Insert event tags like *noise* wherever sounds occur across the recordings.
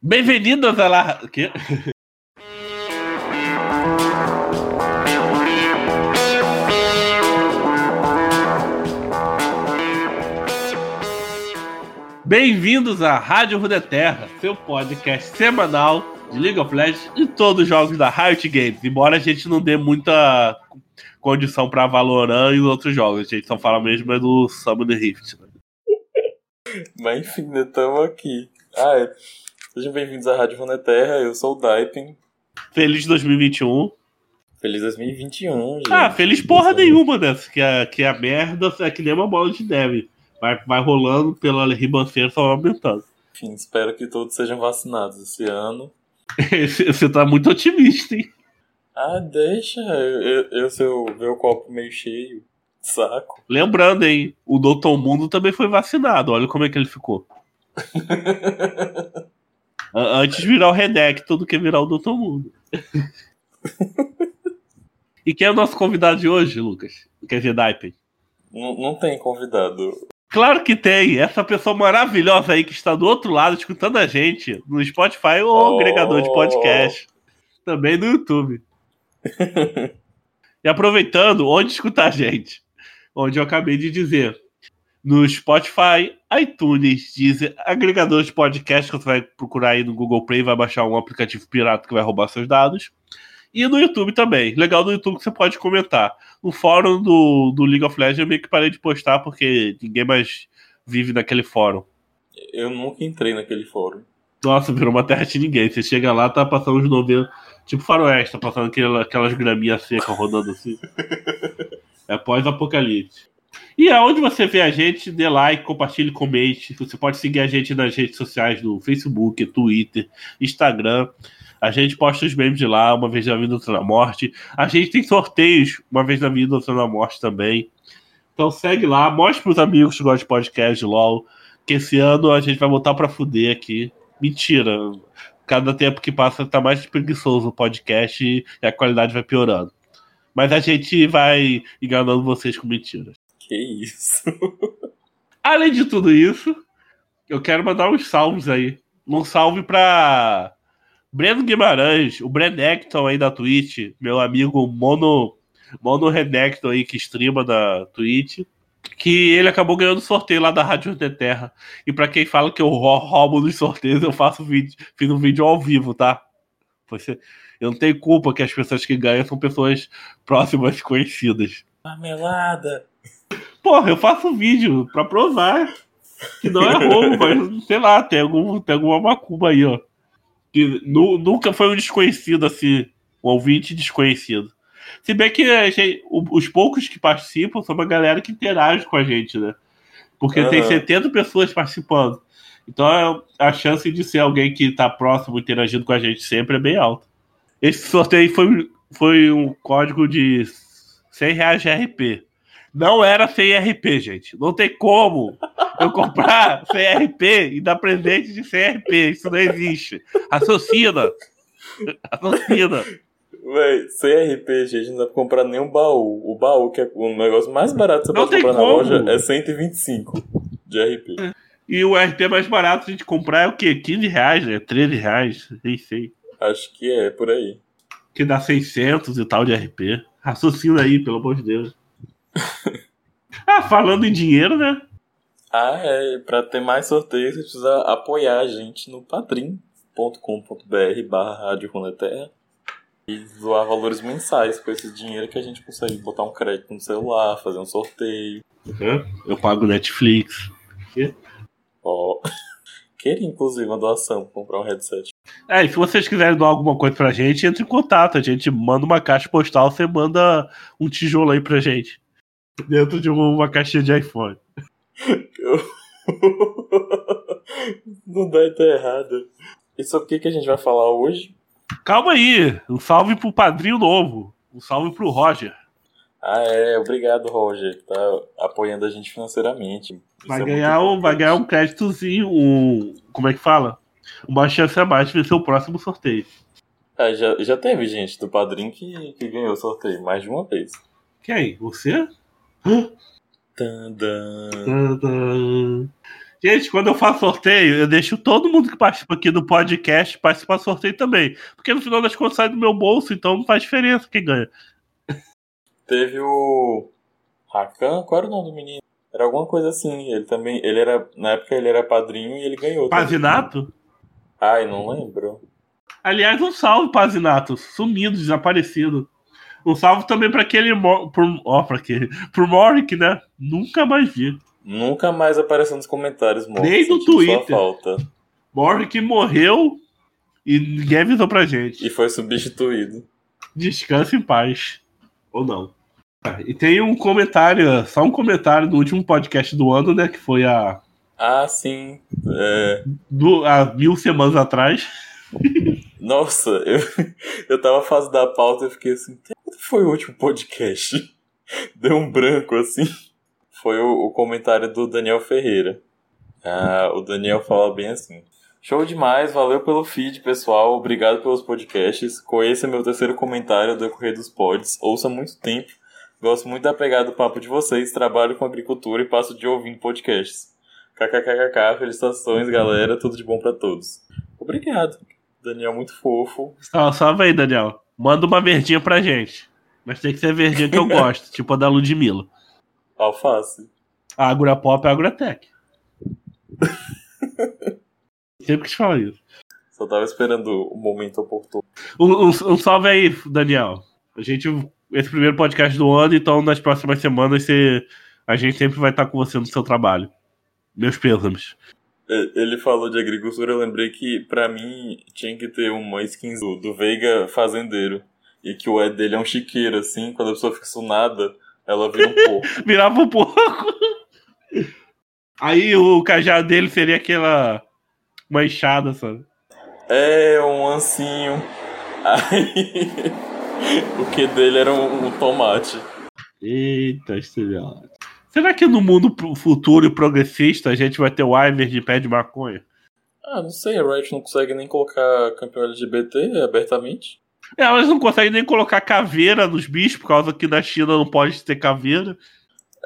Bem-vindos a lá. O quê? Bem-vindos à Rádio Rudeterra, seu podcast semanal de League of Legends e todos os jogos da Riot Games. Embora a gente não dê muita condição para Valorant e outros jogos, a gente só fala mesmo é do Summoner Rift. Né? Mas enfim, estamos aqui. Ah, é. Sejam bem-vindos à Rádio Runeterra, eu sou o Daipen. Feliz 2021. Feliz 2021, gente. Ah, feliz porra nenhuma, né? Que a, que a merda é que nem uma bola de neve. Vai, vai rolando pela ribanceira, só aumentando. Enfim, espero que todos sejam vacinados esse ano. *laughs* Você tá muito otimista, hein? Ah, deixa. Eu, eu, eu se eu ver o copo meio cheio. Saco. Lembrando, hein? O Doutor Mundo também foi vacinado. Olha como é que ele ficou. *laughs* Antes de virar o Redec, tudo que virar o Doutor Mundo. *laughs* e quem é o nosso convidado de hoje, Lucas? Quer dizer, Daipen? Não, não tem convidado. Claro que tem. Essa pessoa maravilhosa aí que está do outro lado escutando a gente no Spotify ou oh. agregador de podcast. Também no YouTube. *laughs* e aproveitando, onde escutar a gente? Onde eu acabei de dizer. No Spotify, iTunes, Deezer, agregador de podcast que você vai procurar aí no Google Play, vai baixar um aplicativo pirata que vai roubar seus dados. E no YouTube também. Legal no YouTube que você pode comentar. No fórum do, do League of Legends eu meio que parei de postar porque ninguém mais vive naquele fórum. Eu nunca entrei naquele fórum. Nossa, virou uma terra de ninguém. Você chega lá, tá passando uns 90. Tipo faroeste, tá passando aquelas, aquelas graminhas secas rodando assim. *laughs* é pós-apocalipse. E aonde você vê a gente, dê like, compartilhe, comente. Você pode seguir a gente nas redes sociais do Facebook, Twitter, Instagram. A gente posta os memes de lá, uma vez na vida, outra na morte. A gente tem sorteios, uma vez na vida, outra na morte também. Então segue lá, mostre pros amigos que gostam de podcast LOL. Que esse ano a gente vai voltar pra fuder aqui. Mentira. Cada tempo que passa tá mais preguiçoso o podcast e a qualidade vai piorando. Mas a gente vai enganando vocês com mentiras. Que isso? Além de tudo isso, eu quero mandar uns salves aí. Um salve pra Breno Guimarães, o Brenecton aí da Twitch, meu amigo Mono, Mono Renecton aí que streama da Twitch, que ele acabou ganhando sorteio lá da Rádio de Terra. E para quem fala que eu roubo nos sorteios, eu faço vídeo, fiz um vídeo ao vivo, tá? Você, eu não tenho culpa que as pessoas que ganham são pessoas próximas conhecidas. Marmelada! Porra, eu faço vídeo pra provar que não é *laughs* roubo, mas sei lá, tem, algum, tem alguma macumba aí, ó que nu, nunca foi um desconhecido assim, um ouvinte desconhecido. Se bem que gente, os poucos que participam são uma galera que interage com a gente, né? Porque uhum. tem 70 pessoas participando. Então a chance de ser alguém que está próximo, interagindo com a gente sempre é bem alta. Esse sorteio foi, foi um código de 100 reais de RP. Não era CRP, gente. Não tem como eu comprar *laughs* CRP e dar presente de CRP. Isso não existe. Raciocina. Raciocina. Véi, CRP, gente, não dá pra comprar nenhum baú. O baú, que é o negócio mais barato que você não pode comprar como. na loja, é 125 de RP. E o RP mais barato a gente comprar é o quê? 15 reais, né? 13 reais, nem sei. Acho que é, por aí. Que dá 600 e tal de RP. Raciocina aí, pelo amor de Deus. *laughs* ah, falando em dinheiro, né? Ah, é. Pra ter mais sorteios, você precisa apoiar a gente no padrim.com.br barra Rádio Runeterra e doar valores mensais com esse dinheiro que a gente consegue botar um crédito no celular, fazer um sorteio. Uhum. Eu pago Netflix. Ó. Oh. *laughs* Queria, inclusive, uma doação, comprar um headset. É, e se vocês quiserem doar alguma coisa pra gente, entre em contato. A gente manda uma caixa postal, você manda um tijolo aí pra gente. Dentro de uma caixinha de iPhone. *laughs* Não dá tá errado. E sobre o que, que a gente vai falar hoje? Calma aí, um salve pro padrinho novo. Um salve pro Roger. Ah, é, obrigado, Roger, que tá apoiando a gente financeiramente. vai, é ganhar um, vai ganhar um créditozinho, um. Como é que fala? Uma chance a mais de vencer o próximo sorteio. Ah, já, já teve gente do padrinho que, que ganhou o sorteio mais de uma vez. Quem? Você? Tadã. Gente, quando eu faço sorteio, eu deixo todo mundo que participa aqui do podcast participar do sorteio também. Porque no final das contas sai do meu bolso, então não faz diferença quem ganha. Teve o. Rakan? Qual era o nome do menino? Era alguma coisa assim. Ele também. Ele era. Na época ele era padrinho e ele ganhou. Pazinato? Ai, não lembro. Aliás, um salve, Pazinato. Sumido, desaparecido. Um salve também para aquele. Pro, ó, pra aquele. Pro Morik, né? Nunca mais vi. Nunca mais apareceu nos comentários, Morik. Nem no Twitter. falta. Morik morreu e ninguém avisou pra gente. E foi substituído. Descanse em paz. Ou não. E tem um comentário, só um comentário do último podcast do ano, né? Que foi a. Ah, sim. É... Do, há mil semanas atrás. Nossa, eu, *laughs* eu tava fazendo a pauta e fiquei assim, foi o último podcast? *laughs* Deu um branco assim. Foi o, o comentário do Daniel Ferreira. Ah, o Daniel fala bem assim. Show demais, valeu pelo feed, pessoal. Obrigado pelos podcasts. Conheça meu terceiro comentário do decorrer dos pods. Ouça muito tempo. Gosto muito da pegada do papo de vocês. Trabalho com agricultura e passo de ouvindo podcasts. KKKKK, felicitações, galera. Tudo de bom para todos. Obrigado. Daniel muito fofo. Só, só vem, Daniel. Manda uma verdinha pra gente. Mas tem que ser verdinha que eu *laughs* gosto, tipo a da Ludmilla. Alface. A Agura Pop é a Agratec. *laughs* Sempre que te fala isso. Só tava esperando o momento oportuno. Um, um, um, salve aí, Daniel. A gente. Esse primeiro podcast do ano, então nas próximas semanas você, a gente sempre vai estar com você no seu trabalho. Meus pêsames. Ele falou de agricultura, eu lembrei que para mim tinha que ter uma skin do, do Veiga fazendeiro. E que o Ed dele é um chiqueiro, assim, quando a pessoa fica sunada, ela vira um porco. *laughs* Virava um porco. Aí o cajado dele seria aquela. Uma enxada, sabe? É, um ancinho. Aí. *laughs* o que dele era um, um tomate. Eita, esteliote. Será que no mundo futuro e progressista a gente vai ter o Iver de pé de maconha? Ah, não sei, a Riot não consegue nem colocar campeão LGBT abertamente. É, elas não conseguem nem colocar caveira nos bichos, por causa que na China não pode ter caveira.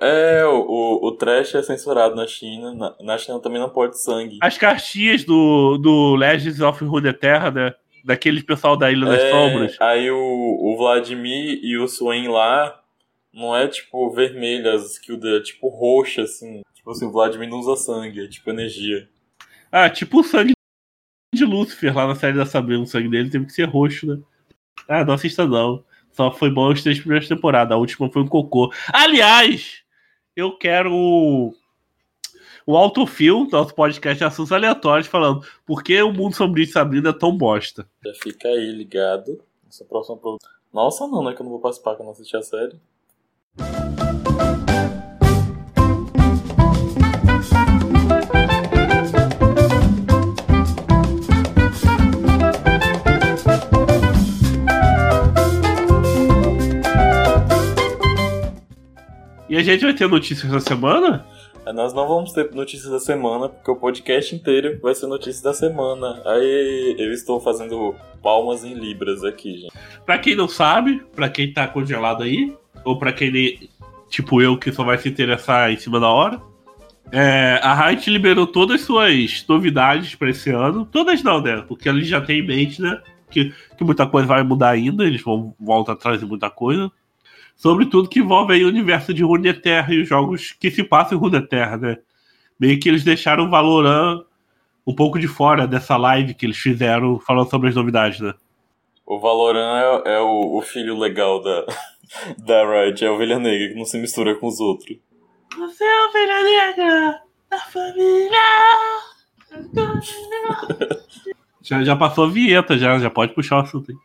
É, o, o, trash é censurado na China. Na, na, China também não pode sangue. As cartinhas do, do Legends of Runeterra, né? Daquele pessoal da Ilha das é, Sombras. Aí o, o Vladimir e o Swain lá não é tipo vermelha as skill dele, é tipo roxa, assim. Tipo assim, o Vladimir não usa sangue, é tipo energia. Ah, tipo o sangue de Lúcifer lá na série da Sabrina, o sangue dele teve que ser roxo, né? Ah, não assista não. Só foi bom as três primeiras temporadas, a última foi um cocô. Aliás, eu quero o autofil, nosso podcast de assuntos aleatórios, falando por que o mundo sombrio de Sabrina é tão bosta. Já fica aí ligado. Nossa próxima Nossa, não, né? Que eu não vou participar, que eu não assisti a série. E a gente vai ter notícias da semana? Nós não vamos ter notícias da semana, porque o podcast inteiro vai ser notícias da semana. Aí eu estou fazendo palmas em libras aqui, gente. Pra quem não sabe, pra quem tá congelado aí, ou para quem tipo eu que só vai se interessar em cima da hora. É, a Riot liberou todas as suas novidades para esse ano. Todas não, né? Porque eles já têm em mente, né? Que, que muita coisa vai mudar ainda. Eles vão voltar a trazer muita coisa. Sobretudo que envolve aí o universo de Runeterra e os jogos que se passam em Runeterra, né? Meio que eles deixaram o Valorant um pouco de fora dessa live que eles fizeram falando sobre as novidades, né? O Valorant é, é o, o filho legal da, *laughs* da Riot é a ovelha negra que não se mistura com os outros. Você é a ovelha negra da família. *laughs* já, já passou a vinheta, já, já pode puxar o assunto aí.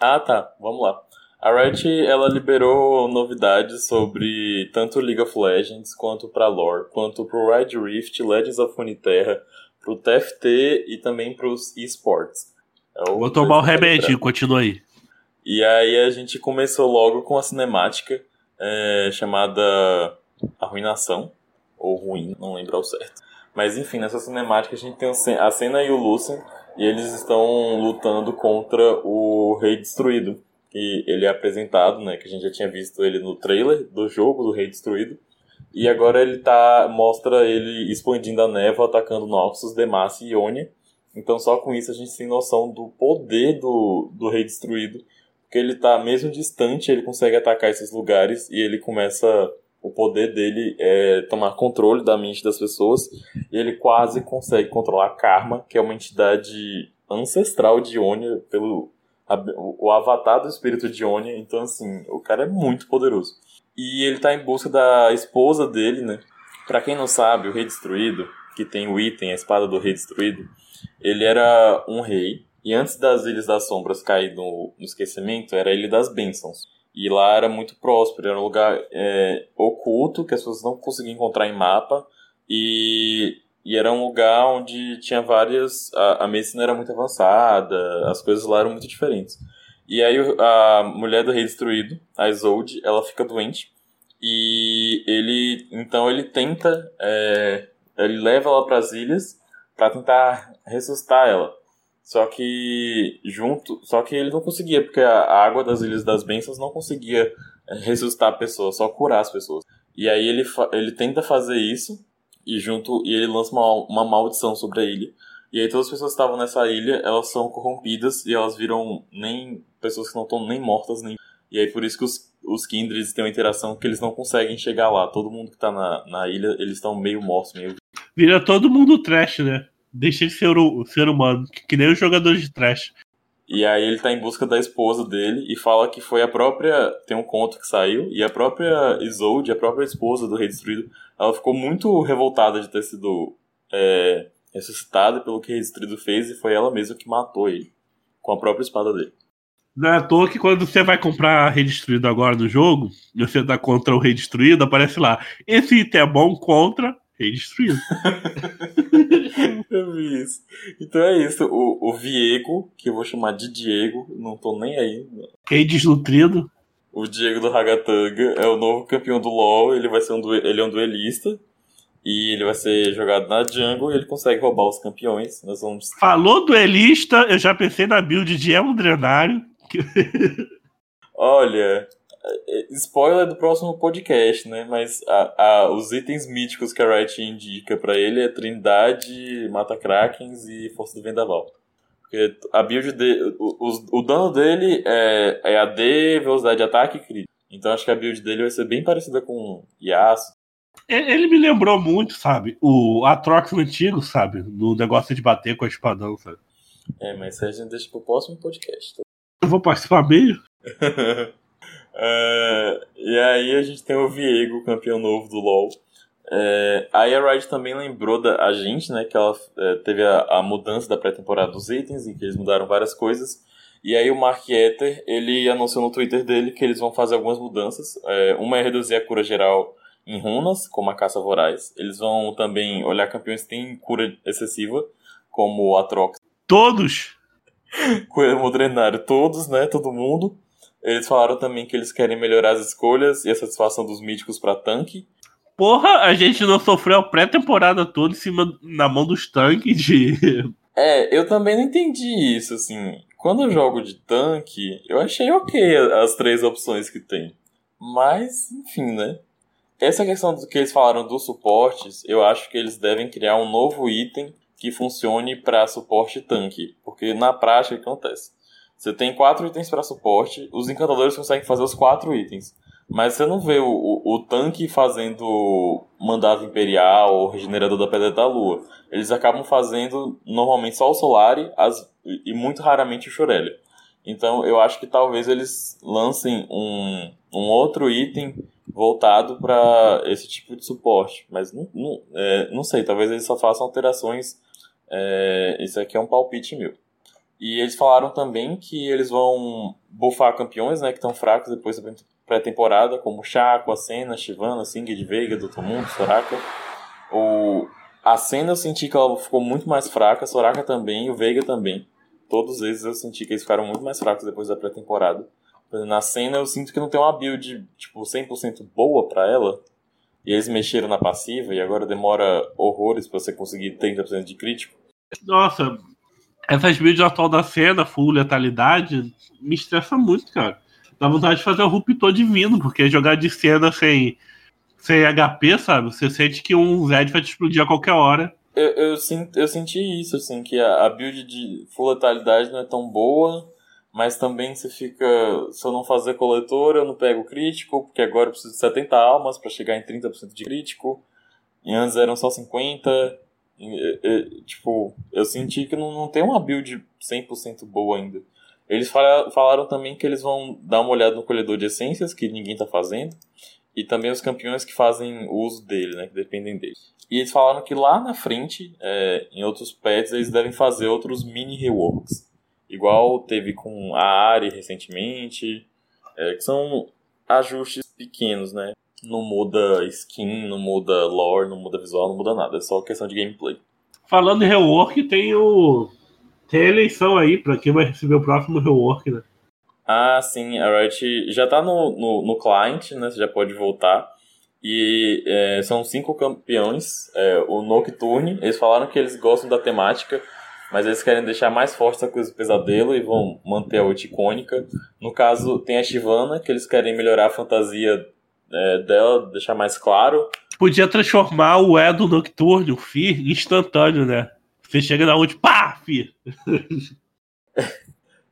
Ah, tá. Vamos lá. A Riot ela liberou novidades sobre tanto League of Legends quanto para lore, quanto pro Red Rift, Legends of Runeterra, pro TFT e também pros esports. É Vou tomar o remedinho, continua aí. E aí a gente começou logo com a cinemática é, chamada Arruinação, ou Ruim, não lembro ao certo. Mas enfim, nessa cinemática a gente tem a cena e o Lucien, e eles estão lutando contra o Rei Destruído. E ele é apresentado, né, que a gente já tinha visto ele no trailer do jogo do Rei Destruído. E agora ele tá. mostra ele expandindo a névoa, atacando Noxus, Demacia e Ionia. Então só com isso a gente tem noção do poder do, do Rei Destruído. Porque ele tá, mesmo distante, ele consegue atacar esses lugares e ele começa. O poder dele é tomar controle da mente das pessoas. E ele quase consegue controlar Karma, que é uma entidade ancestral de Ionia, pelo a, o avatar do espírito de Ionia. Então, assim, o cara é muito poderoso. E ele tá em busca da esposa dele, né? Pra quem não sabe, o Rei Destruído, que tem o item, a espada do Rei Destruído, ele era um rei. E antes das Ilhas das Sombras cair no, no esquecimento, era a Ilha das Bênçãos. E lá era muito próspero, era um lugar é, oculto que as pessoas não conseguiam encontrar em mapa. E, e era um lugar onde tinha várias. A, a medicina era muito avançada, as coisas lá eram muito diferentes. E aí a mulher do rei destruído, a Isolde, ela fica doente. E ele. Então ele tenta. É, ele leva ela para as ilhas para tentar ressuscitar ela. Só que junto, só que ele não conseguia, porque a, água das Ilhas das Bênçãos não conseguia é, ressuscitar a pessoa, só curar as pessoas. E aí ele, ele tenta fazer isso e junto e ele lança uma, uma maldição sobre a ilha. E aí todas as pessoas que estavam nessa ilha, elas são corrompidas e elas viram nem pessoas que não estão nem mortas nem e aí por isso que os, os Kindreds têm uma interação que eles não conseguem chegar lá. Todo mundo que tá na, na ilha, eles estão meio mortos, meio Vira todo mundo trash, né? Deixa de ser o ser humano, que, que nem os jogadores de trash. E aí ele tá em busca da esposa dele e fala que foi a própria. Tem um conto que saiu, e a própria Isolde, a própria esposa do Rei Destruído, ela ficou muito revoltada de ter sido é, ressuscitada pelo que o Rei Destruído fez, e foi ela mesma que matou ele. Com a própria espada dele. Não é à toa que quando você vai comprar Rei Destruído agora no jogo, e você tá contra o Rei Destruído, aparece lá. Esse item é bom contra Rei Destruído. *laughs* eu vi isso. Então é isso. O, o Viego, que eu vou chamar de Diego, não tô nem aí. Rei Desnutrido. O Diego do Hagatanga é o novo campeão do LoL. Ele vai ser um ele é um duelista. E ele vai ser jogado na jungle e ele consegue roubar os campeões. Nós vamos... Falou duelista, eu já pensei na build de Elmo Drenário. Olha, spoiler do próximo podcast, né? Mas a, a, os itens míticos que a Riot indica para ele é Trindade, Mata Krakens e Força do Vendaval. Porque a build de, o, o, o dano dele é, é AD, velocidade de ataque e crítico. Então acho que a build dele vai ser bem parecida com Yasuo. Ele me lembrou muito, sabe? O Atrox antigo, sabe? No negócio de bater com a espadão, sabe? É, mas isso a gente deixa pro próximo podcast. Eu vou participar mesmo? *laughs* Uh, e aí a gente tem o Viego, campeão novo do LoL. É, aí a Riot também lembrou da a gente, né, que ela é, teve a, a, mudança da pré-temporada dos itens, em que eles mudaram várias coisas. E aí o Mark Ether, ele anunciou no Twitter dele que eles vão fazer algumas mudanças. É, uma é reduzir a cura geral em runas, como a caça voraz. Eles vão também olhar campeões que têm cura excessiva, como o Atrox. Todos? *laughs* Coelho Drenário, todos, né, todo mundo. Eles falaram também que eles querem melhorar as escolhas e a satisfação dos míticos para tanque. Porra, a gente não sofreu a pré-temporada toda em cima na mão dos tanques de. *laughs* É, eu também não entendi isso, assim. Quando eu jogo de tanque, eu achei ok as três opções que tem. Mas, enfim, né? Essa questão do que eles falaram dos suportes, eu acho que eles devem criar um novo item que funcione para suporte tanque. Porque na prática o que acontece? Você tem quatro itens para suporte, os encantadores conseguem fazer os quatro itens. Mas você não vê o, o, o, tanque fazendo mandado imperial ou regenerador da pedra da lua. Eles acabam fazendo normalmente só o Solari as, e muito raramente o Shorelia. Então eu acho que talvez eles lancem um, um outro item voltado para esse tipo de suporte. Mas não, não, é, não sei, talvez eles só façam alterações. É, isso aqui é um palpite meu. E eles falaram também que eles vão bufar campeões, né, que estão fracos depois da pré-temporada, como Chaco, Ascena, Shivana, Singed, Veiga, Dr. Mundo, Soraka. O... Senna eu senti que ela ficou muito mais fraca, Soraka também, o Veiga também. Todos eles eu senti que eles ficaram muito mais fracos depois da pré-temporada. Na cena eu sinto que não tem uma build tipo 100% boa para ela. E eles mexeram na passiva e agora demora horrores para você conseguir 30% de crítico. Nossa, essas builds atual da cena, full letalidade, me estressa muito, cara. Dá vontade de fazer o ruptor divino, porque jogar de cena sem, sem HP, sabe? Você sente que um Zed vai te explodir a qualquer hora. Eu, eu, senti, eu senti isso, assim, que a, a build de full letalidade não é tão boa, mas também você fica. Se eu não fazer coletor, eu não pego crítico, porque agora eu preciso de 70 almas para chegar em 30% de crítico. E antes eram só 50. Tipo, eu senti que não, não tem uma build 100% boa ainda. Eles falaram, falaram também que eles vão dar uma olhada no colhedor de essências, que ninguém tá fazendo. E também os campeões que fazem uso dele, né? Que dependem dele. E eles falaram que lá na frente, é, em outros pets, eles devem fazer outros mini reworks. Igual teve com a Ari recentemente. É, que são ajustes pequenos, né? Não muda skin, não muda lore, não muda visual, não muda nada. É só questão de gameplay. Falando em rework, tem o. Tem a eleição aí pra quem vai receber o próximo rework, né? Ah, sim, a Riot já tá no, no, no client, né? Você já pode voltar. E é, são cinco campeões. É, o Nocturne, eles falaram que eles gostam da temática, mas eles querem deixar mais forte essa coisa do pesadelo e vão manter a ult icônica. No caso, tem a Shivana, que eles querem melhorar a fantasia é, dela, deixar mais claro. Podia transformar o E do Nocturne, o Fi, instantâneo, né? Você chega na ult, pá, Fi! *laughs*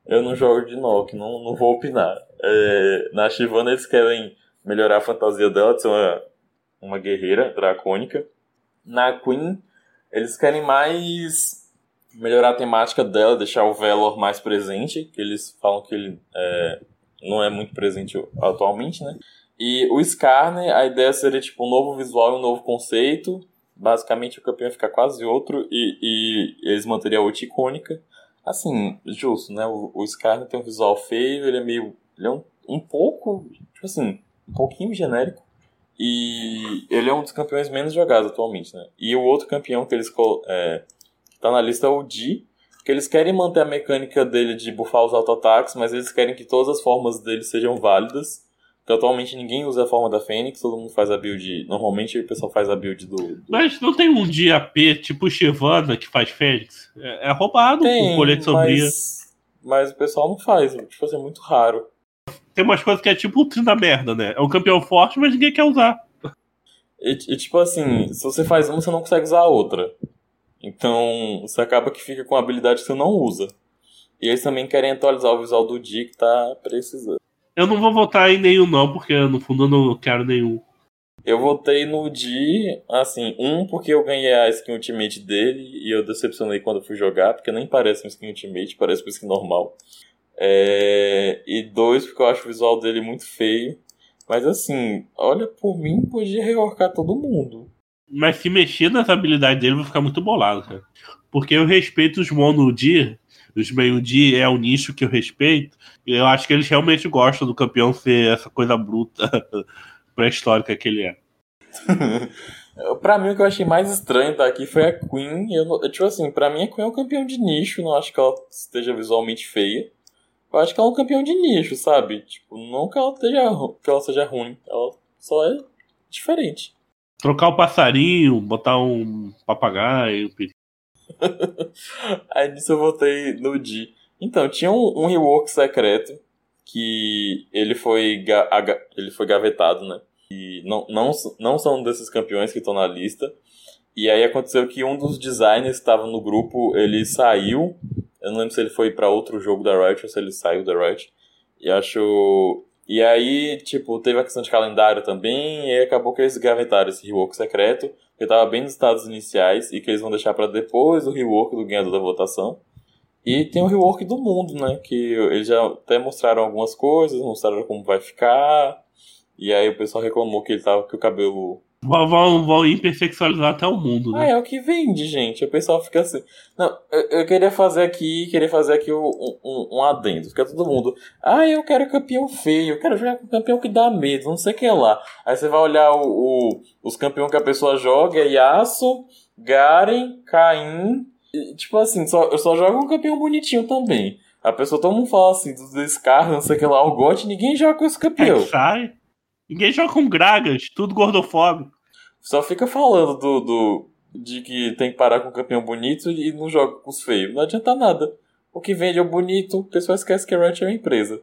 Eu não jogo de Nock, não, não vou opinar. É, na Shivana eles querem melhorar a fantasia dela de ser uma, uma guerreira dracônica. Na Queen, eles querem mais melhorar a temática dela, deixar o Velor mais presente, que eles falam que ele é, não é muito presente atualmente, né? E o Skarner, a ideia seria tipo um novo visual e um novo conceito. Basicamente o campeão ia ficar quase outro e, e eles manteriam a ult icônica. Assim, justo, né? O, o tem um visual feio, ele é meio. Ele é um, um pouco. Tipo assim, um pouquinho genérico. E ele é um dos campeões menos jogados atualmente, né? E o outro campeão que eles é, tá na lista é o Di, que eles querem manter a mecânica dele de buffar os auto-ataques, mas eles querem que todas as formas dele sejam válidas. Porque atualmente ninguém usa a forma da Fênix, todo mundo faz a build. Normalmente o pessoal faz a build do. do... Mas não tem um dia AP tipo Shivana que faz Fênix? É, é roubado tem, com colete sombria. Mas, mas o pessoal não faz, tipo assim, é muito raro. Tem umas coisas que é tipo o da merda, né? É um campeão forte, mas ninguém quer usar. E, e, tipo assim, se você faz uma, você não consegue usar a outra. Então, você acaba que fica com habilidade que você não usa. E eles também querem atualizar o visual do dia que tá precisando. Eu não vou votar em nenhum, não, porque no fundo eu não quero nenhum. Eu votei no Di, assim, um porque eu ganhei a skin ultimate dele e eu decepcionei quando fui jogar, porque nem parece uma skin ultimate, parece uma skin normal. É... E dois porque eu acho o visual dele muito feio. Mas assim, olha, por mim podia reorcar todo mundo. Mas se mexer nas habilidades dele, eu vou ficar muito bolado, cara. Porque eu respeito os mono Di, os meio Di é o nicho que eu respeito. Eu acho que eles realmente gostam do campeão ser essa coisa bruta *laughs* pré-histórica que ele é. *laughs* pra mim, o que eu achei mais estranho daqui foi a Queen. Eu, tipo assim, pra mim a Queen é um campeão de nicho, não acho que ela esteja visualmente feia. Eu acho que ela é um campeão de nicho, sabe? Tipo, não que ela, esteja, que ela seja ruim, ela só é diferente. Trocar o passarinho, botar um papagaio. *laughs* Aí nisso eu voltei no D. Então, tinha um, um rework secreto que ele foi, ele foi gavetado, né? E não, não, não são desses campeões que estão na lista. E aí aconteceu que um dos designers que estava no grupo, ele saiu. Eu não lembro se ele foi para outro jogo da Riot ou se ele saiu da Riot. E acho. E aí, tipo, teve a questão de calendário também, e acabou que eles gavetaram esse rework secreto, que estava bem nos estados iniciais, e que eles vão deixar para depois do rework do ganhador da votação. E tem o rework do mundo, né? Que eles já até mostraram algumas coisas, mostraram como vai ficar. E aí o pessoal reclamou que ele tava com o cabelo. Vão, vão, vão até o mundo, né? Ah, é o que vende, gente. O pessoal fica assim. Não, eu, eu queria fazer aqui, queria fazer aqui um, um, um, adendo. Fica todo mundo. Ah, eu quero campeão feio, eu quero jogar com campeão que dá medo, não sei o que lá. Aí você vai olhar o, o os campeões que a pessoa joga, é Yasuo, Garen, Caim, tipo assim, só, eu só jogo um campeão bonitinho também. A pessoa, todo mundo fala assim, dos Scar, não sei o que lá, o GOT, ninguém joga com esse campeão. É sai. Ninguém joga com Gragas, tudo gordofóbico. Só fica falando do, do de que tem que parar com o campeão bonito e não joga com os feios. Não adianta nada. O que vende é o bonito, o pessoal esquece que a Riot é uma empresa.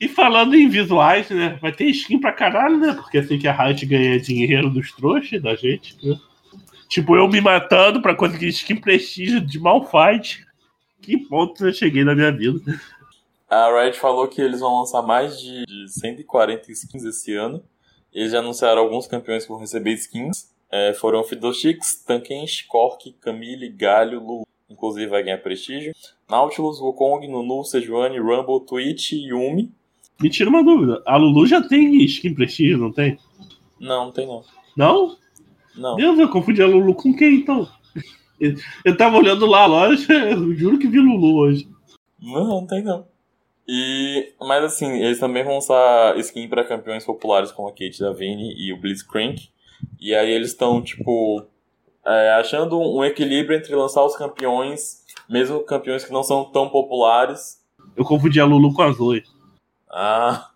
E falando em visuais, né? Vai ter skin pra caralho, né? Porque assim que a Riot ganha dinheiro dos trouxas da gente, né? Tipo, eu me matando pra conseguir skin prestígio de Malfight. Que ponto eu cheguei na minha vida. A Riot falou que eles vão lançar mais de 140 skins esse ano. Eles já anunciaram alguns campeões que vão receber skins. É, foram Fiddlesticks, Tankensh, Cork, Camille, Galho, Lulu. Inclusive vai ganhar prestígio. Nautilus, Wukong, Nunu, Sejuani, Rumble, Twitch Yumi. Me tira uma dúvida. A Lulu já tem skin prestígio, não tem? Não, não tem não. Não? Não. Deus, eu confundi a Lulu com quem então? Eu, tava olhando lá a loja, eu juro que vi Lulu hoje. Não, não tem não. E, mas assim, eles também vão lançar skin para campeões populares como a Kate Davine e o Blitzcrank. E aí eles estão, tipo, é, achando um equilíbrio entre lançar os campeões, mesmo campeões que não são tão populares. Eu confundi a Lulu com a Zoe. Ah,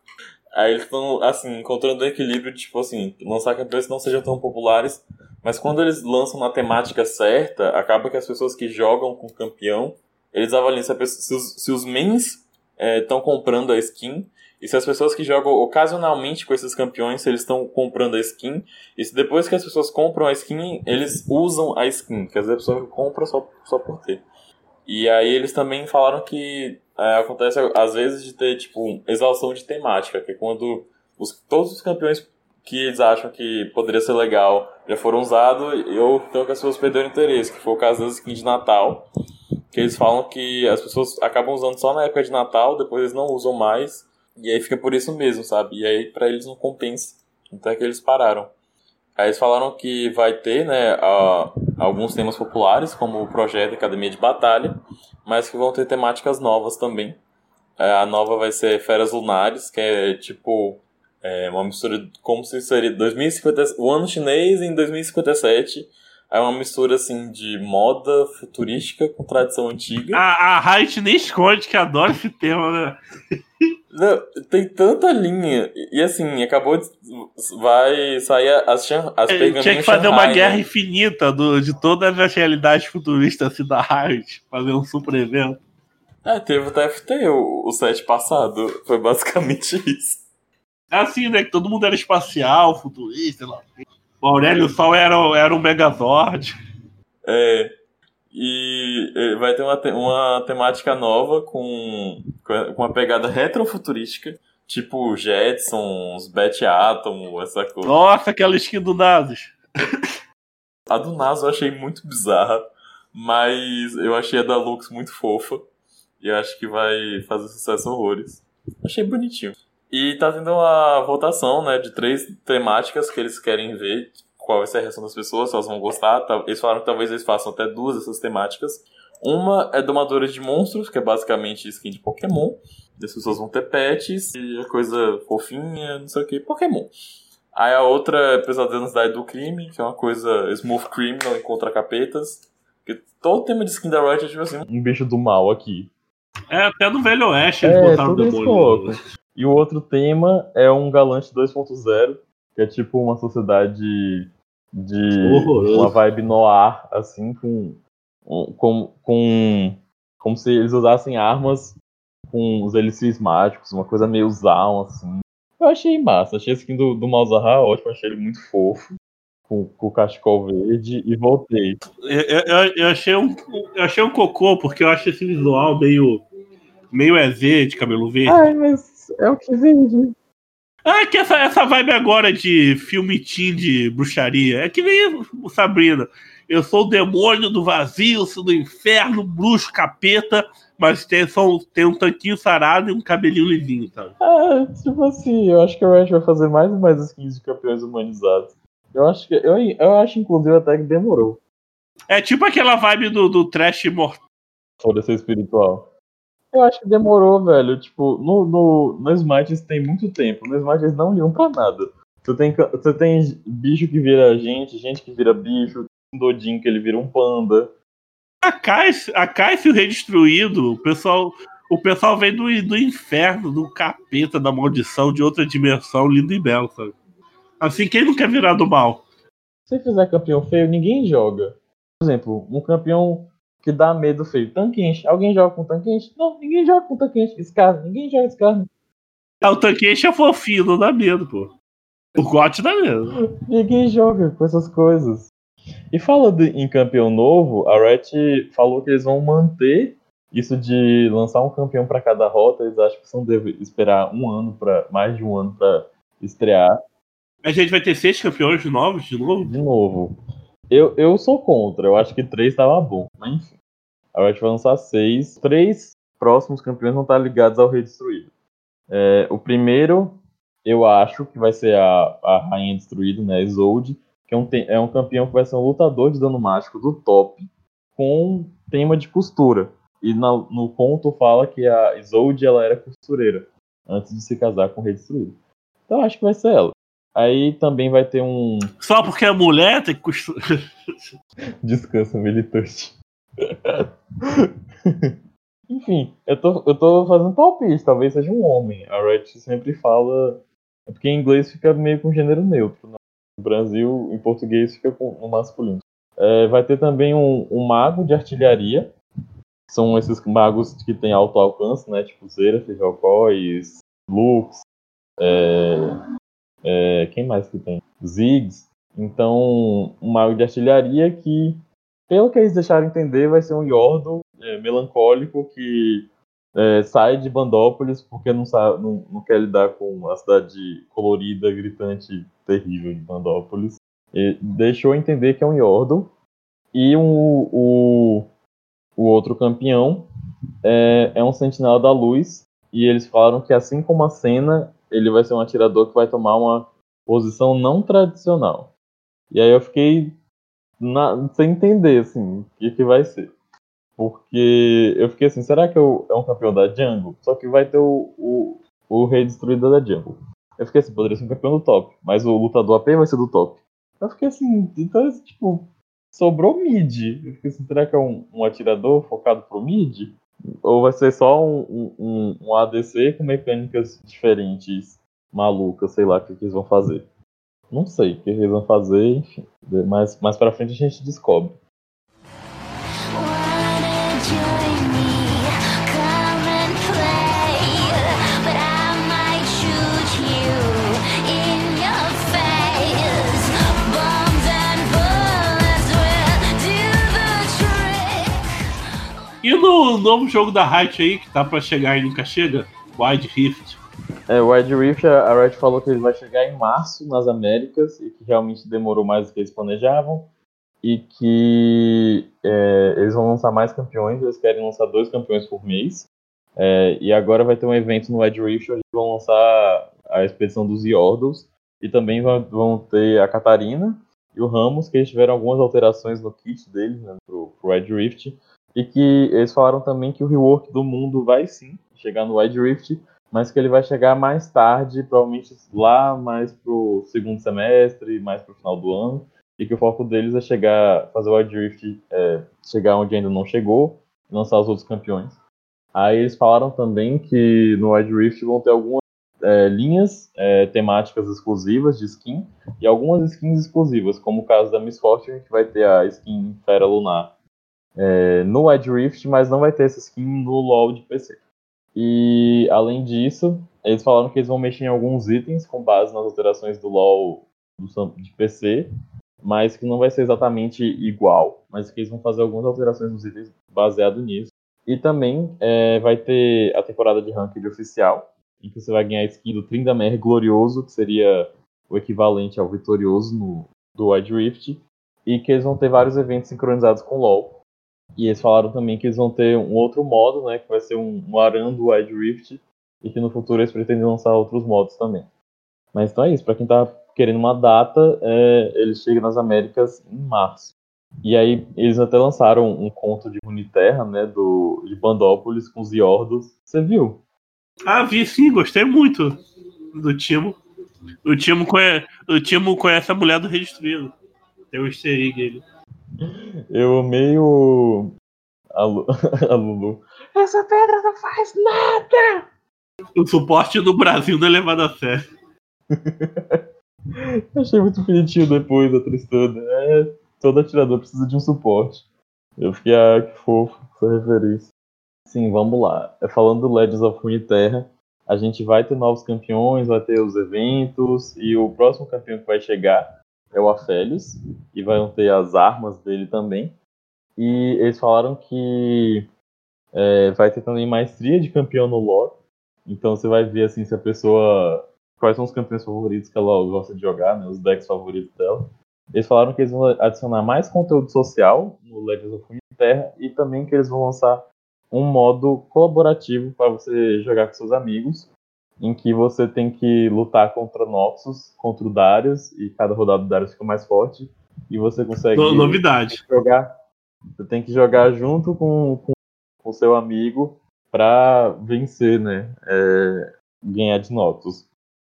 aí eles estão, assim, encontrando um equilíbrio, tipo assim, lançar campeões que não sejam tão populares, mas quando eles lançam na temática certa, acaba que as pessoas que jogam com campeão, eles avaliam se, pessoa, se, os, se os mains estão é, comprando a skin. E se as pessoas que jogam ocasionalmente com esses campeões, se eles estão comprando a skin. E se depois que as pessoas compram a skin, eles usam a skin. Quer dizer, a pessoa compra só, só por ter. E aí eles também falaram que é, acontece às vezes de ter, tipo, exaustão de temática. Que é quando os, todos os campeões que eles acham que poderia ser legal já foram usados, ou então que as pessoas perderam interesse. Que foi o caso das skins de Natal que eles falam que as pessoas acabam usando só na época de Natal, depois eles não usam mais, e aí fica por isso mesmo, sabe? E aí para eles não compensa. Então é que eles pararam. Aí eles falaram que vai ter, né, alguns temas populares, como o projeto Academia de Batalha, mas que vão ter temáticas novas também. É, a nova vai ser Feras Lunares, que é tipo é, uma mistura como se seria 2050, o ano chinês em 2057 é uma mistura, assim, de moda futurística com tradição antiga. A, a nem esconde que adora esse tema, né? *laughs* Não, tem tanta linha. E, assim, acabou de. Vai sair as, as é, Tinha que fazer Shanghai, uma guerra né? infinita do, de todas as realidades futuristas assim, da Riot. Fazer um super evento. É, teve o TFT, o, o set passado. Foi basicamente *laughs* isso. É assim, né? Que todo mundo era espacial, futurista, lá. O Aurélio Sol era, era um Megazord. É. E vai ter uma, uma temática nova com, com uma pegada retrofuturística. Tipo Jetsons, Bet Atom, essa coisa. Nossa, aquela skin do Nasus. A do Nasus eu achei muito bizarra. Mas eu achei a da Lux muito fofa. E eu acho que vai fazer sucesso horrores. Achei bonitinho. E tá tendo uma votação, né, de três temáticas que eles querem ver, qual vai ser a reação das pessoas, se elas vão gostar. Eles falaram que talvez eles façam até duas dessas temáticas. Uma é Domadores de Monstros, que é basicamente skin de Pokémon. As pessoas vão ter pets e a coisa fofinha, não sei o que, Pokémon. Aí a outra é Pesadelo na Cidade do Crime, que é uma coisa Smooth Criminal, encontra capetas. Porque todo tema de skin da Riot é tipo assim, um bicho do mal aqui. É, até no Velho Oeste eles é, botaram o demônio. E o outro tema é um Galante 2.0, que é tipo uma sociedade de Horroroso. uma vibe noir, assim, com, com, com como se eles usassem armas com os mágicos, uma coisa meio zaun, assim. Eu achei massa, achei a skin do, do Malzahar ótimo, achei ele muito fofo, com, com o cachecol verde, e voltei. Eu, eu, eu, achei um, eu achei um cocô, porque eu acho esse visual meio, meio EZ de cabelo verde. Ai, mas é o que vende. Ah, que essa, essa vibe agora de filme teen de bruxaria. É que nem o Sabrina. Eu sou o demônio do vazio, sou do inferno, bruxo, capeta, mas tem, só, tem um tanquinho sarado e um cabelinho lisinho, sabe? É, tipo assim, eu acho que o Ranch vai fazer mais e mais skins de campeões humanizados. Eu acho que. Eu, eu acho, inclusive, até que demorou. É tipo aquela vibe do, do trash mortal. Pode ser espiritual. Eu acho que demorou, velho. Tipo, no, no, no Smite tem muito tempo. No Smite eles não iam pra nada. Você tem, você tem bicho que vira gente, gente que vira bicho, um Dodinho que ele vira um panda. A Cássio, a Cássio Redestruído, o pessoal, o pessoal vem do, do inferno, do capeta, da maldição, de outra dimensão, lindo e belo, sabe? Assim, quem não quer virar do mal? Se fizer campeão feio, ninguém joga. Por exemplo, um campeão que dá medo feio. Tanquenche. Alguém joga com tanquenche? Não, ninguém joga com tanquenche. Scar, ninguém joga Scar. Ah, o Tanquete é fofinho, não dá medo, pô. O Gotti dá medo. Ninguém joga com essas coisas. E falando em campeão novo, a Riot falou que eles vão manter isso de lançar um campeão para cada rota. Eles acham que são deve esperar um ano para mais de um ano para estrear. A gente vai ter seis campeões novos de novo? De novo. Eu, eu sou contra, eu acho que três estava bom. Mas enfim. A Riot vai lançar seis. Três próximos campeões vão estar ligados ao Rei Destruído. É, o primeiro, eu acho que vai ser a, a Rainha Destruída, né? Isolde, que é um, é um campeão que vai ser um lutador de dano mágico do top com tema de costura. E na, no conto fala que a Isolde ela era costureira antes de se casar com o Rei Destruído. Então acho que vai ser ela. Aí também vai ter um. Só porque é mulher tem que costurar. *laughs* Descansa, militante. *laughs* Enfim, eu tô, eu tô fazendo palpite, talvez seja um homem. A Red sempre fala. É porque em inglês fica meio com gênero neutro. Né? No Brasil, em português, fica com no masculino. É, vai ter também um, um, mago de artilharia. São esses magos que têm alto alcance, né? Tipo Zera, Alcois, Lux. É, é, quem mais que tem? Ziggs. Então, um mago de artilharia que pelo que eles deixaram entender, vai ser um Yordo é, melancólico que é, sai de Bandópolis porque não, sabe, não, não, quer lidar com a cidade colorida, gritante, terrível de Bandópolis. E deixou entender que é um Yordo. E um, o, o outro campeão é, é um Sentinela da Luz. E eles falaram que, assim como a cena, ele vai ser um atirador que vai tomar uma posição não tradicional. E aí eu fiquei na, sem entender, assim, o que, que vai ser. Porque eu fiquei assim, será que eu, é um campeão da Jungle? Só que vai ter o, o, o rei destruído da Jungle. Eu fiquei assim, poderia ser um campeão do top, mas o lutador AP vai ser do top. Eu fiquei assim, então, tipo, sobrou mid. Eu fiquei assim, será que é um, um atirador focado pro mid? Ou vai ser só um, um, um ADC com mecânicas diferentes, malucas, sei lá o que, que eles vão fazer. Não sei o que eles vão fazer, enfim. Mais, mais pra frente a gente descobre. E no novo jogo da Riot aí, que tá pra chegar e nunca chega, Wide Rift. É, o Wide Rift, a Riot falou que ele vai chegar em março nas Américas e que realmente demorou mais do que eles planejavam e que é, eles vão lançar mais campeões, eles querem lançar dois campeões por mês. É, e agora vai ter um evento no Wide Rift onde vão lançar a expedição dos Yordles e também vão, ter a Catarina e o Ramos, que eles tiveram algumas alterações no kit deles né, pro, pro Wide Rift e que eles falaram também que o rework do mundo vai sim chegar no Wide Rift mas que ele vai chegar mais tarde, provavelmente lá mais pro segundo semestre, mais pro final do ano, e que o foco deles é chegar, fazer o Wild Rift é, chegar onde ainda não chegou, e lançar os outros campeões. Aí eles falaram também que no Wild Rift vão ter algumas é, linhas é, temáticas exclusivas de skin e algumas skins exclusivas, como o caso da Miss Fortune, que vai ter a skin Fera Lunar é, no Wild Rift, mas não vai ter essa skin no LoL de PC. E além disso, eles falaram que eles vão mexer em alguns itens com base nas alterações do LoL de PC, mas que não vai ser exatamente igual, mas que eles vão fazer algumas alterações nos itens baseado nisso. E também é, vai ter a temporada de ranked oficial, em que você vai ganhar a skin do Trindamer Glorioso, que seria o equivalente ao Vitorioso no, do Wide Rift, e que eles vão ter vários eventos sincronizados com LoL. E eles falaram também que eles vão ter um outro modo, né? Que vai ser um, um Aran do Wide Rift. E que no futuro eles pretendem lançar outros modos também. Mas então é isso. Para quem tá querendo uma data, é, ele chega nas Américas em março. E aí eles até lançaram um conto de Runeterra, né? Do, de Bandópolis com os Iordos. Você viu? Ah, vi sim. Gostei muito do Timo. O Timo, conhece, o Timo conhece a mulher do Redestruído. Tem o easter egg. Eu amei o. A, Lu... *laughs* a Lulu. Essa pedra não faz nada! O suporte do Brasil não é levado a sério. *laughs* Achei muito bonitinho depois da Tristana. É, todo atirador precisa de um suporte. Eu fiquei, ah, que fofo essa referência. Sim, vamos lá. É falando do Legends of Runeterra, a gente vai ter novos campeões, vai ter os eventos, e o próximo campeão que vai chegar é o Aphelios, e vão ter as armas dele também. E eles falaram que é, vai ter também maestria de campeão no lore. Então você vai ver assim se a pessoa. Quais são os campeões favoritos que ela gosta de jogar, né? Os decks favoritos dela. Eles falaram que eles vão adicionar mais conteúdo social no Legends of Terra e também que eles vão lançar um modo colaborativo para você jogar com seus amigos, em que você tem que lutar contra Noxus, contra o Darius, e cada rodada do Darius fica mais forte, e você consegue No- Novidade. jogar. Você tem que jogar junto com com o seu amigo para vencer, né? É, ganhar de Noxus.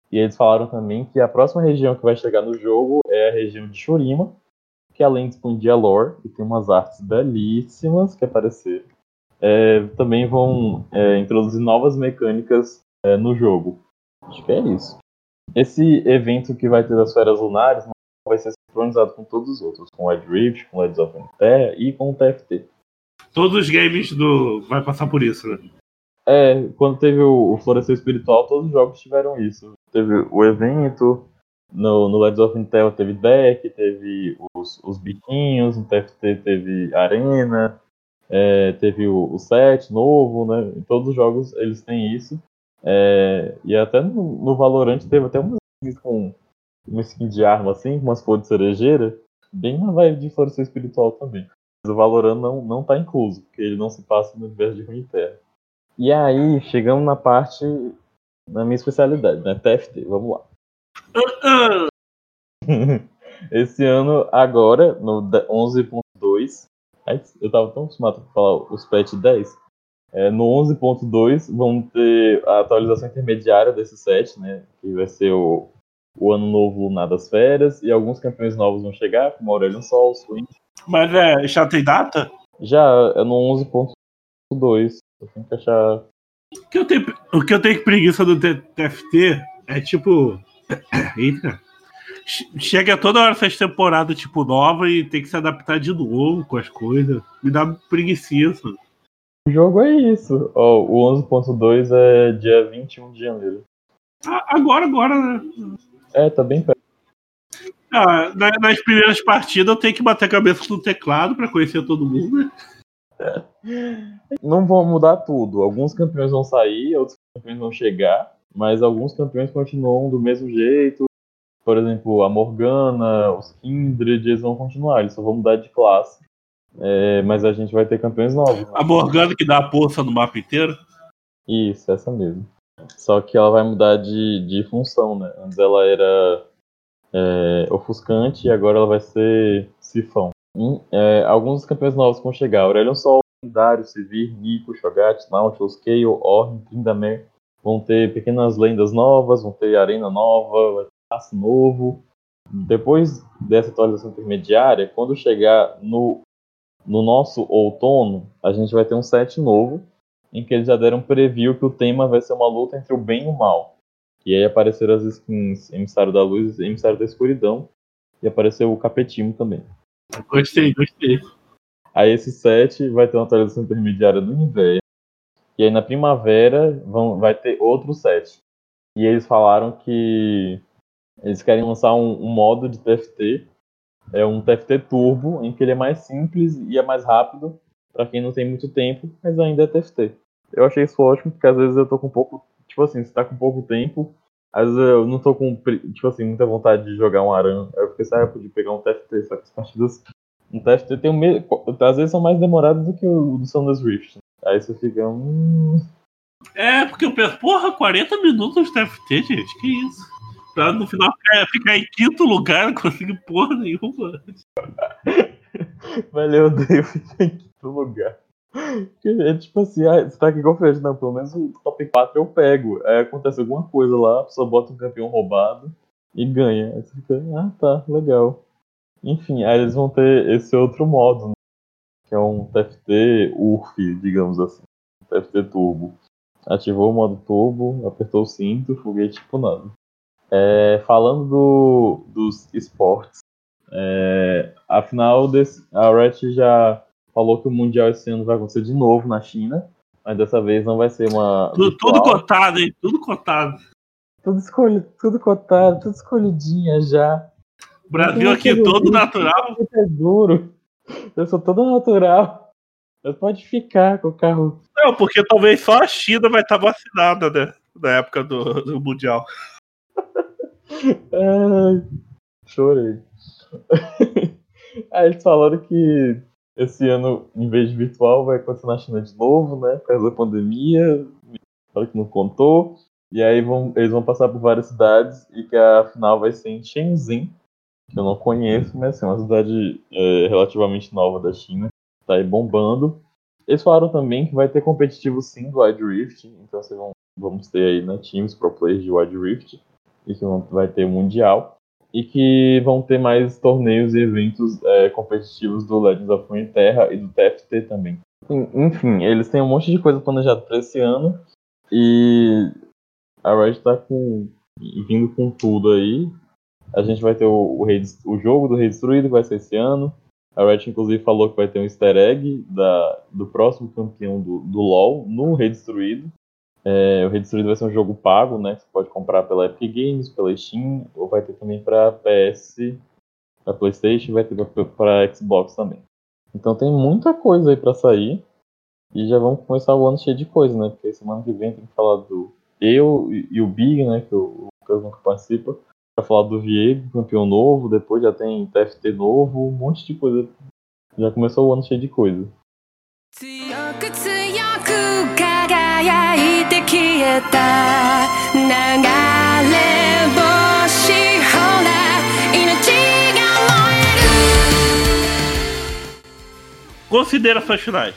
E eles falaram também que a próxima região que vai chegar no jogo é a região de Shurima, que além de expandir a lore, e tem umas artes belíssimas que apareceram, é, também vão é, introduzir novas mecânicas é, no jogo. Acho que é isso. Esse evento que vai ter das Feras Lunares não vai ser sincronizado com todos os outros, com o Red Rift, com o Legends of Terra e com o TFT. Todos os games do. Vai passar por isso, né? É, quando teve o, o Florescer Espiritual, todos os jogos tiveram isso. Teve o evento, no, no Legends of Intel teve deck, teve os, os biquinhos, no TFT teve arena, é, teve o, o set novo, né? Em todos os jogos eles têm isso. É, e até no, no Valorant teve até umas skins com uma skin de arma assim, com umas flores de cerejeira, bem na vibe de Florescer Espiritual também. Mas o Valorant não, não tá incluso, porque ele não se passa no universo de Runeterra. E aí, chegamos na parte da minha especialidade, né? TFT, vamos lá. *laughs* Esse ano, agora, no de- 11.2, ai, eu tava tão acostumado a falar os patch 10, é, no 11.2 vão ter a atualização intermediária desse set, né? Que vai ser o, o ano novo lunar das férias, e alguns campeões novos vão chegar, como Aurelion Sol, Swing. mas é, já tem data? Já é no 11.2, eu tenho que achar O que eu tenho, o que eu tenho preguiça do TFT é tipo. *coughs* Eita. Che- Chega toda hora essas temporadas tipo nova e tem que se adaptar de novo com as coisas. Me dá preguiça. O jogo é isso. Ó, o 11.2 é dia 21 de janeiro. Ah, Agora, agora, né? É, tá bem perto. Ah, na- nas primeiras partidas eu tenho que bater a cabeça no teclado pra conhecer todo mundo. né? Não vão mudar tudo. Alguns campeões vão sair, outros campeões vão chegar, mas alguns campeões continuam do mesmo jeito. Por exemplo, a Morgana, os Kindred, eles vão continuar, eles só vão mudar de classe. É, mas a gente vai ter campeões novos. né? A Morgana que dá a força no mapa inteiro. Isso, essa mesmo. Só que ela vai mudar de, de função, né? Antes ela era é, ofuscante e agora ela vai ser sifão. Hum, é, alguns dos campeões novos que vão chegar: Aurelion Sol, Darius, Sivir, Nico, Shogat, Nautilus, Kayle, Ornn, Tryndamere. Vão ter pequenas lendas novas, vão ter arena nova, vai ter passe novo. Depois dessa atualização intermediária, quando chegar no, no nosso outono, a gente vai ter um set novo em que eles já deram preview que o tema vai ser uma luta entre o bem e o mal. E aí apareceram as skins Emissário da Luz e Emissário da Escuridão. E apareceu o Capetinho também. Gostei, gostei. Aí esse set vai ter uma atualização intermediária no inverno. E aí na primavera vão, vai ter outro set. E eles falaram que eles querem lançar um, um modo de TFT. É um TFT Turbo, em que ele é mais simples e é mais rápido para quem não tem muito tempo, mas ainda é TFT. Eu achei isso ótimo, porque às vezes eu tô com pouco. Tipo assim, você tá com pouco tempo, às vezes eu não tô com, tipo assim, muita vontade de jogar um Aran. Eu fiquei, ah, eu podia pegar um TFT, só que as partidas. Um TFT tem o mesmo. Às vezes são mais demoradas do que o do Sanders Rift. Aí você fica. Hum, É, porque eu penso, porra, 40 minutos de TFT, gente, que isso? Pra no final ficar, ficar em quinto lugar, não conseguir porra nenhuma. velho, eu odeio ficar em quinto lugar. É tipo assim, ah, você tá aqui com frente, não, pelo menos o top 4 eu pego. Aí acontece alguma coisa lá, a pessoa bota um campeão roubado e ganha. Aí você fica, ah tá, legal. Enfim, aí eles vão ter esse outro modo, né? que é um TFT URF, digamos assim. TFT Turbo. Ativou o modo turbo, apertou o cinto, foguete tipo nada. É, falando do, dos esportes, é, afinal desse, a Riot já falou que o Mundial esse ano vai acontecer de novo na China. Mas dessa vez não vai ser uma. Tudo, tudo cotado, hein? Tudo cotado. Tudo, escolhido, tudo cotado, tudo escolhidinha já. Brasil aqui todo natural. É duro. Eu sou todo natural. Você pode ficar com o carro. Não, porque talvez só a China vai estar vacinada, né? Na época do, do Mundial. Ai, chorei. Aí eles falaram que esse ano, em vez de virtual, vai acontecer na China de novo, né? Por causa da pandemia. Falaram que não contou. E aí vão, eles vão passar por várias cidades e que a final vai ser em Shenzhen, que eu não conheço, mas é uma cidade é, relativamente nova da China. Tá aí bombando. Eles falaram também que vai ter competitivo sim do Wide Rift, então vocês vão, vamos ter aí né, times pro players de Wide Rift, e que vai ter Mundial e que vão ter mais torneios e eventos é, competitivos do Legends of Runeterra e do TFT também. Enfim, eles têm um monte de coisa planejada para esse ano e a Riot está vindo com tudo aí. A gente vai ter o, o, o jogo do Rei Destruído, que vai ser esse ano. A Riot, inclusive, falou que vai ter um easter egg da, do próximo campeão do, do LoL no Rei Destruído. É, o Redistribuído vai ser um jogo pago, né? Você pode comprar pela Epic Games, pela Steam, ou vai ter também para PS, para PlayStation, vai ter para Xbox também. Então tem muita coisa aí para sair. E já vamos começar o ano cheio de coisa, né? Porque semana que vem tem que falar do eu e o Big, né? Que o Lucas nunca participa. Pra falar do Viego, campeão novo. Depois já tem TFT novo. Um monte de coisa. Já começou o ano cheio de coisa. 輝いて Considerações finais.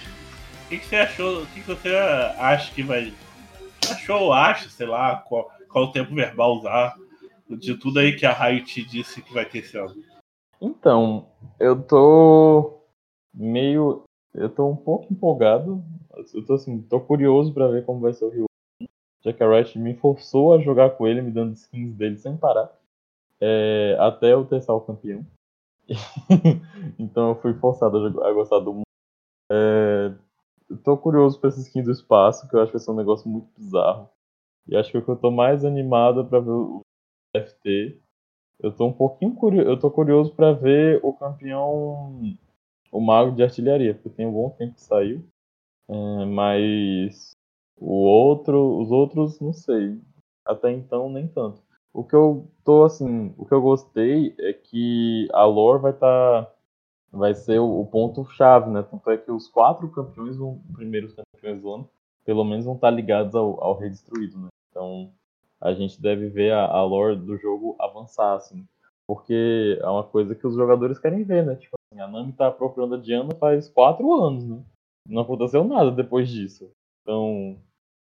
O que, que, você achou? O que, que, você acha que vai. Achou ou acha, sei lá, qual, qual o tempo verbal usar? De tudo aí que a Riot disse que vai ter esse ano. Então, eu tô meio. Eu tô um pouco empolgado eu tô assim, tô curioso para ver como vai ser o Rio. Já que a Riot me forçou a jogar com ele, me dando skins dele sem parar. É, até eu testar o campeão. *laughs* então eu fui forçado a, gostar do mundo. É, tô curioso pra esses skins do espaço, que eu acho que vai um negócio muito bizarro. E acho que o que eu tô mais animado para ver o FT. Eu tô um pouquinho curioso. Eu tô curioso para ver o campeão. O mago de artilharia, porque tem um bom tempo que saiu. É, mas o outro, os outros, não sei. Até então, nem tanto. O que eu tô assim, o que eu gostei é que a lore vai estar tá, vai ser o, o, ponto chave, né? Tanto é que os quatro campeões, vão, primeiros campeões do ano, pelo menos vão estar tá ligados ao, ao Rei Destruído, né? Então a gente deve ver a, a lore do jogo avançar, assim. Porque é uma coisa que os jogadores querem ver, né? Tipo assim, a Nami tá procurando a Diana faz quatro anos, né? não aconteceu nada depois disso. Então,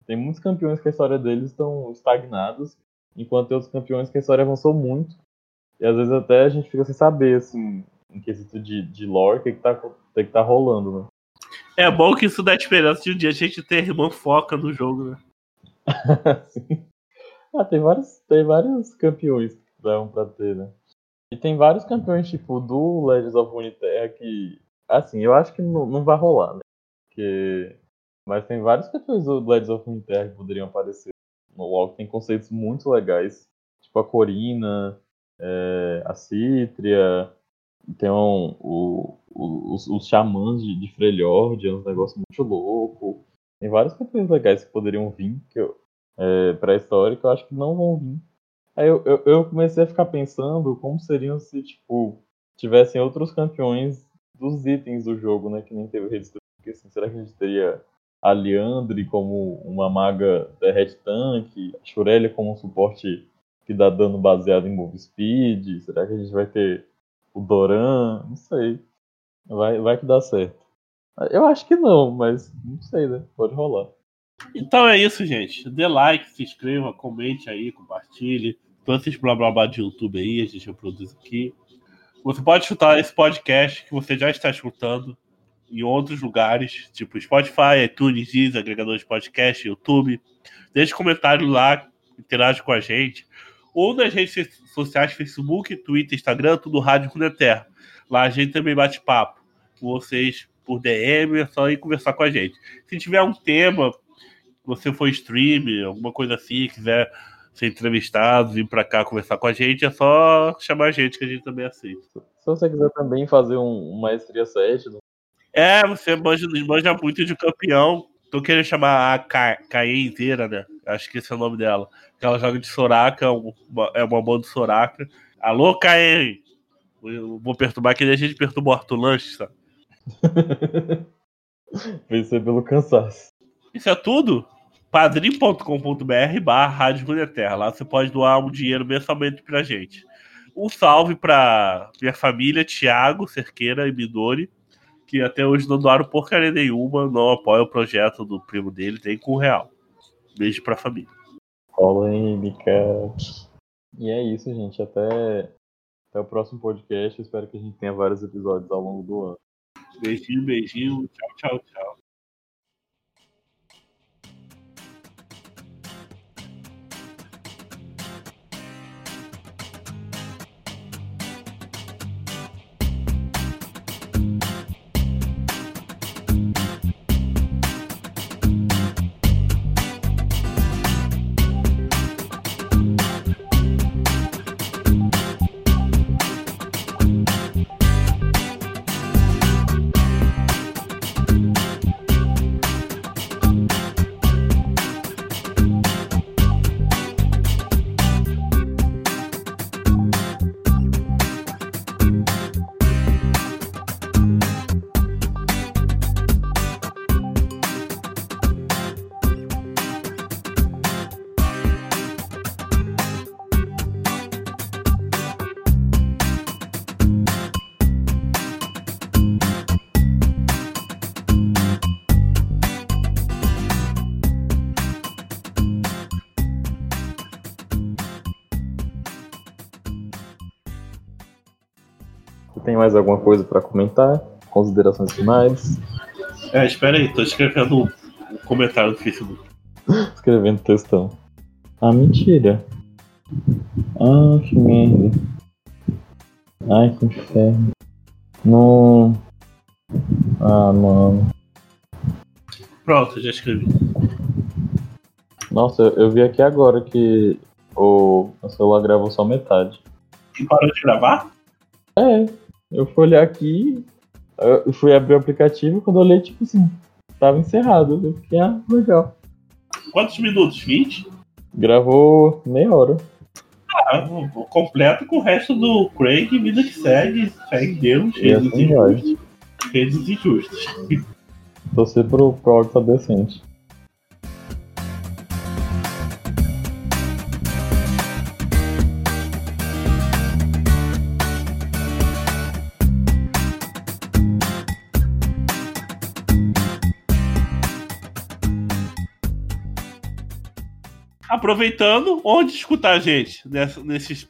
tem muitos campeões que a história deles estão estagnados, enquanto tem outros campeões que a história avançou muito. E às vezes até a gente fica sem saber, assim, em quesito de, de lore, o que, que, tá, que, que tá rolando, né? É bom que isso dá esperança de um dia a gente ter irmã foca no jogo, né? *laughs* ah, tem vários, tem vários campeões que dão pra ter, né? E tem vários campeões, tipo, do Legends of Runeterra que, assim, eu acho que não, não vai rolar, né? Porque. Mas tem vários campeões do Legends of Runeterra que poderiam aparecer no que tem conceitos muito legais. Tipo a Corina, é, a Cítria, tem um, o, o, os, os xamãs de, de Freljord, é um negócio muito louco. Tem vários campeões legais que poderiam vir, que eu, é, pra história, que eu acho que não vão vir. Aí eu, eu, eu, comecei a ficar pensando como seriam se, tipo, tivessem outros campeões dos itens do jogo, né? Que nem teve Rede porque assim, será que a gente teria a Leandre como uma maga derrete tanque, a Shurelia como um suporte que dá dano baseado em move speed? Será que a gente vai ter o Doran? Não sei. Vai, vai que dá certo. Eu acho que não, mas não sei, né? Pode rolar. Então é isso, gente. Dê like, se inscreva, comente aí, compartilhe. Todos esses blá blá blá de YouTube aí, a gente reproduz aqui. Você pode escutar esse podcast que você já está escutando em outros lugares, tipo Spotify, iTunes, Deezer, agregador de podcast, YouTube. Deixe comentário lá, interage com a gente. Ou nas redes sociais, Facebook, Twitter, Instagram, tudo Rádio Runeterra. Lá a gente também bate papo com vocês por DM, é só ir conversar com a gente. Se tiver um tema, você for stream, alguma coisa assim, quiser ser entrevistado, vir para cá conversar com a gente, é só chamar a gente que a gente também aceita. Se você quiser também fazer um, um Maestria 7. É, você manja, manja muito de campeão. Tô querendo chamar a Caê inteira, né? Acho que esse é o nome dela. Ela joga de Soraka, é uma boa do Soraka. Alô, Caê! vou perturbar que a gente perturba o Arthur Lanche, sabe? *laughs* Vencer pelo cansaço. Isso é tudo? padrim.com.br barra Rádio Runeterra. Lá você pode doar um dinheiro mensalmente pra gente. Um salve pra minha família, Thiago, Cerqueira e Midori, que até hoje não doaram porcaria nenhuma, não apoia o projeto do primo dele, tem com real. Beijo pra família. Polêmica. E é isso, gente. Até, até o próximo podcast. espero que a gente tenha vários episódios ao longo do ano. Beijinho, beijinho. Tchau, tchau, tchau. Mais alguma coisa para comentar? Considerações finais? É, espera aí, tô escrevendo um comentário no Facebook. *laughs* escrevendo textão. Ah, mentira. Ah, que merda. Ai, que inferno. Não. Ah, mano. Pronto, já escrevi. Nossa, eu, eu vi aqui agora que o, o celular gravou só metade. E parou de gravar? É. Eu fui olhar aqui, eu fui abrir o aplicativo quando eu olhei, tipo assim, tava encerrado. Eu fiquei, ah, legal. Quantos minutos? 20? Gravou meia hora. Ah, completo com o resto do Craig, vida que segue, segue Deus, redes assim injustas. Redes injustas. Torcer pro, pro áudio tá decente. Aproveitando, onde escutar a gente nesses